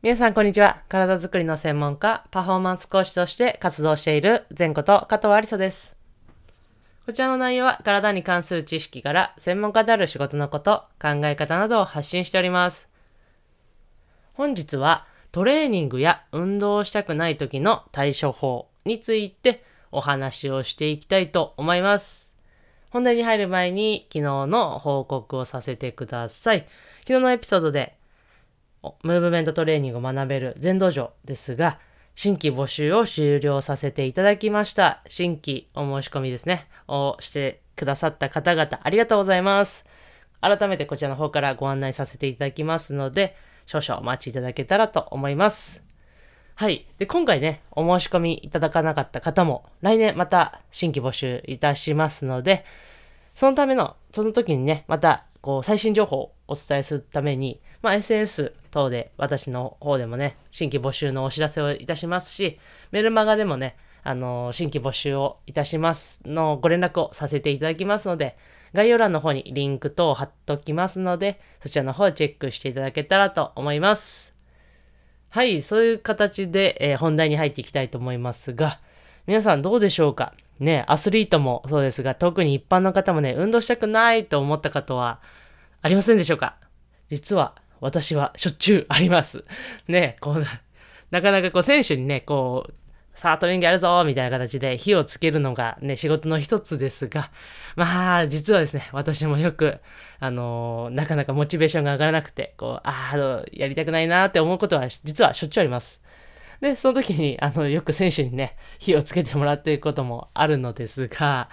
皆さん、こんにちは。体づくりの専門家、パフォーマンス講師として活動している前こと加藤ありさです。こちらの内容は体に関する知識から専門家である仕事のこと、考え方などを発信しております。本日はトレーニングや運動をしたくない時の対処法についてお話をしていきたいと思います。本題に入る前に昨日の報告をさせてください。昨日のエピソードでムーブメントトレーニングを学べる全道場ですが、新規募集を終了させていただきました。新規お申し込みですね。をしてくださった方々、ありがとうございます。改めてこちらの方からご案内させていただきますので、少々お待ちいただけたらと思います。はい。で、今回ね、お申し込みいただかなかった方も、来年また新規募集いたしますので、そのための、その時にね、また、こう、最新情報お伝えするために、まあ、SNS 等で、私の方でもね、新規募集のお知らせをいたしますし、メルマガでもね、あのー新規募集をいたしますのご連絡をさせていただきますので、概要欄の方にリンク等を貼っておきますので、そちらの方をチェックしていただけたらと思います。はい、そういう形で、えー本題に入っていきたいと思いますが、皆さんどうでしょうか？ね、アスリートもそうですが、特に一般の方もね、運動したくないと思った方はありませんでしょうか？実は、私はしょっちゅうあります。ね、こうな、なかなかこう選手にね、こう、さあトレーニングやるぞみたいな形で火をつけるのがね、仕事の一つですが、まあ、実はですね、私もよく、あのーなかなかモチベーションが上がらなくて、こう、ああ、やりたくないなって思うことは、実はしょっちゅうあります。で、その時に、あの、よく選手にね、火をつけてもらっていることもあるのですが、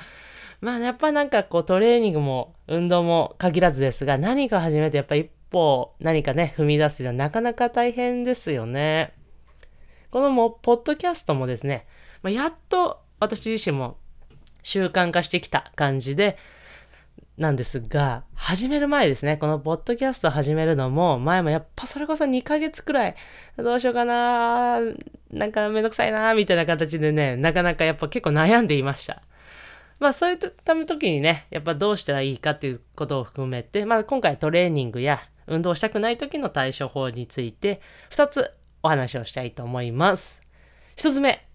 まあ、やっぱなんかこう、トレーニングも運動も限らずですが、何か始めるとやっぱ一歩何かね、踏み出すというのはなかなか大変ですよね。このもう、ポッドキャストもですね、まあ、やっと私自身も習慣化してきた感じで、なんですが、始める前ですね、このポッドキャスト始めるのも、前もやっぱそれこそ2ヶ月くらい、どうしようかななんかめんどくさいなみたいな形でね、なかなかやっぱ結構悩んでいました。まあそういうため時にね、やっぱどうしたらいいかっていうことを含めて、まあ今回トレーニングや運動したくない時の対処法について、2つお話をしたいと思います。1つ目、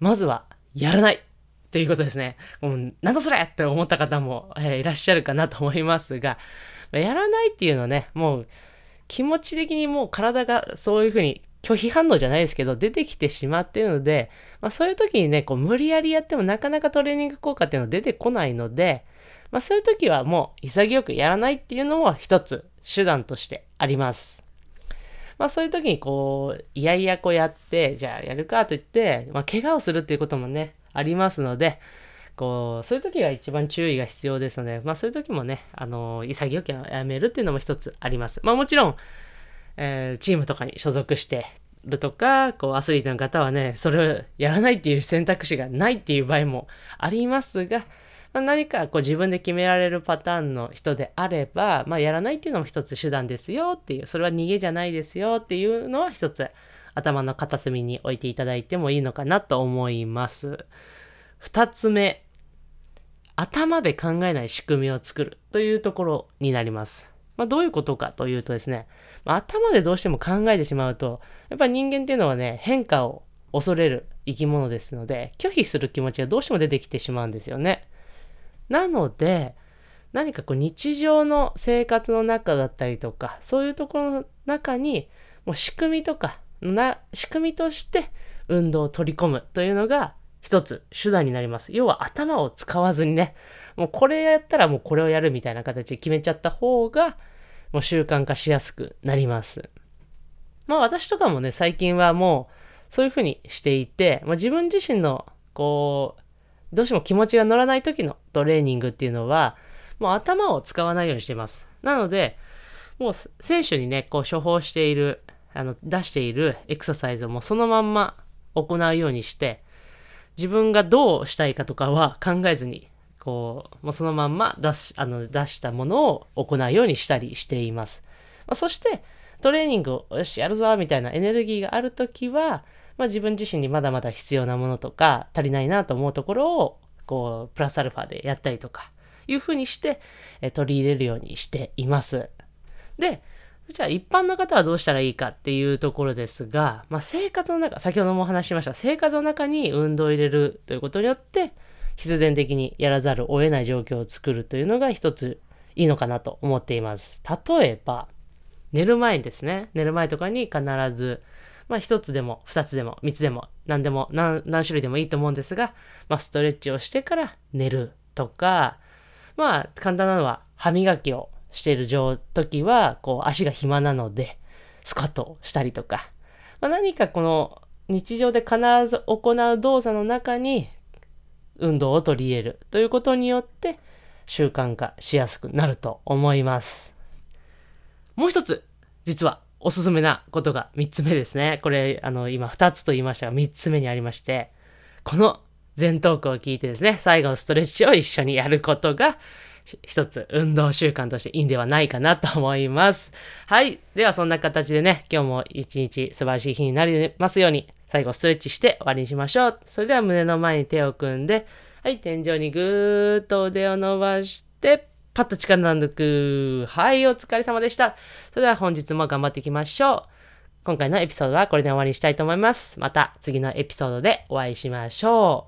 まずはやらない。ということですね。もうなんだそれって思った方も、えーいらっしゃるかなと思いますが、やらないっていうのはね、もう気持ち的にもう体がそういうふうに拒否反応じゃないですけど、出てきてしまっているので、まあそういう時にね、こう無理やりやってもなかなかトレーニング効果っていうのは出てこないので、まあそういう時はもう潔くやらないっていうのも一つ手段としてあります。まあそういう時にこう、いやいやこうやって、じゃあやるかと言って、まあ怪我をするっていうこともね、ありますので、こう、そういう時が一番注意が必要ですので、まあそういう時もね、あの、潔くやめるっていうのも一つあります。まあもちろん、えーチームとかに所属してるとか、こう、アスリートの方はね、それをやらないっていう選択肢がないっていう場合もありますが、まあ、何かこう自分で決められるパターンの人であれば、まあ、やらないっていうのも一つ手段ですよっていう、それは逃げじゃないですよっていうのは一つ頭の片隅に置いていただいてもいいのかなと思います。二つ目、頭で考えない仕組みを作るというところになります。まあ、どういうことかというとですね、頭でどうしても考えてしまうと、やっぱり人間っていうのはね、変化を恐れる生き物ですので、拒否する気持ちがどうしても出てきてしまうんですよね。なので、何かこう日常の生活の中だったりとか、そういうところの中に、もう仕組みとか、な、仕組みとして運動を取り込むというのが一つ手段になります。要は頭を使わずにね、もうこれやったらもうこれをやるみたいな形で決めちゃった方が、もう習慣化しやすくなります。まあ私とかもね、最近はもうそういうふうにしていて、まあ、自分自身のこう、どうしても気持ちが乗らない時のトレーニングっていうのは、もう頭を使わないようにしてます。なので、もう選手にね、こう処方している、あの、出しているエクササイズをもうそのまんま行うようにして、自分がどうしたいかとかは考えずに、こう、もうそのまんま出し、あの、出したものを行うようにしたりしています。まあ、そして、トレーニングをよし、やるぞ、みたいなエネルギーがあるときは、まあ、自分自身にまだまだ必要なものとか、足りないなと思うところを、こう、プラスアルファでやったりとか、いうふうにして、え取り入れるようにしています。で、じゃあ一般の方はどうしたらいいかっていうところですが、まあ、生活の中、先ほどもお話ししました、生活の中に運動を入れるということによって、必然的にやらざるを得ない状況を作るというのが一ついいのかなと思っています。例えば、寝る前にですね、寝る前とかに必ず、まあ一つでも二つでも三つでも何でも何種類でもいいと思うんですが、まあストレッチをしてから寝るとか、まあ簡単なのは歯磨きをしている時は、こう足が暇なので、スクワットをしたりとか、まあ、何かこの日常で必ず行う動作の中に運動を取り入れるということによって習慣化しやすくなると思います。もう一つ、実はおすすめなことが3つ目ですね。これ、あの、今2つと言いましたが3つ目にありまして、この全トークを聞いてですね、最後のストレッチを一緒にやることが一つ運動習慣としていいんではないかなと思います。はい。ではそんな形でね、今日も一日素晴らしい日になりますように、最後ストレッチして終わりにしましょう。それでは胸の前に手を組んで、はい、天井にぐーっと腕を伸ばして、パッと力抜く。はい、お疲れ様でした。それでは本日も頑張っていきましょう。今回のエピソードはこれで終わりにしたいと思います。また次のエピソードでお会いしましょう。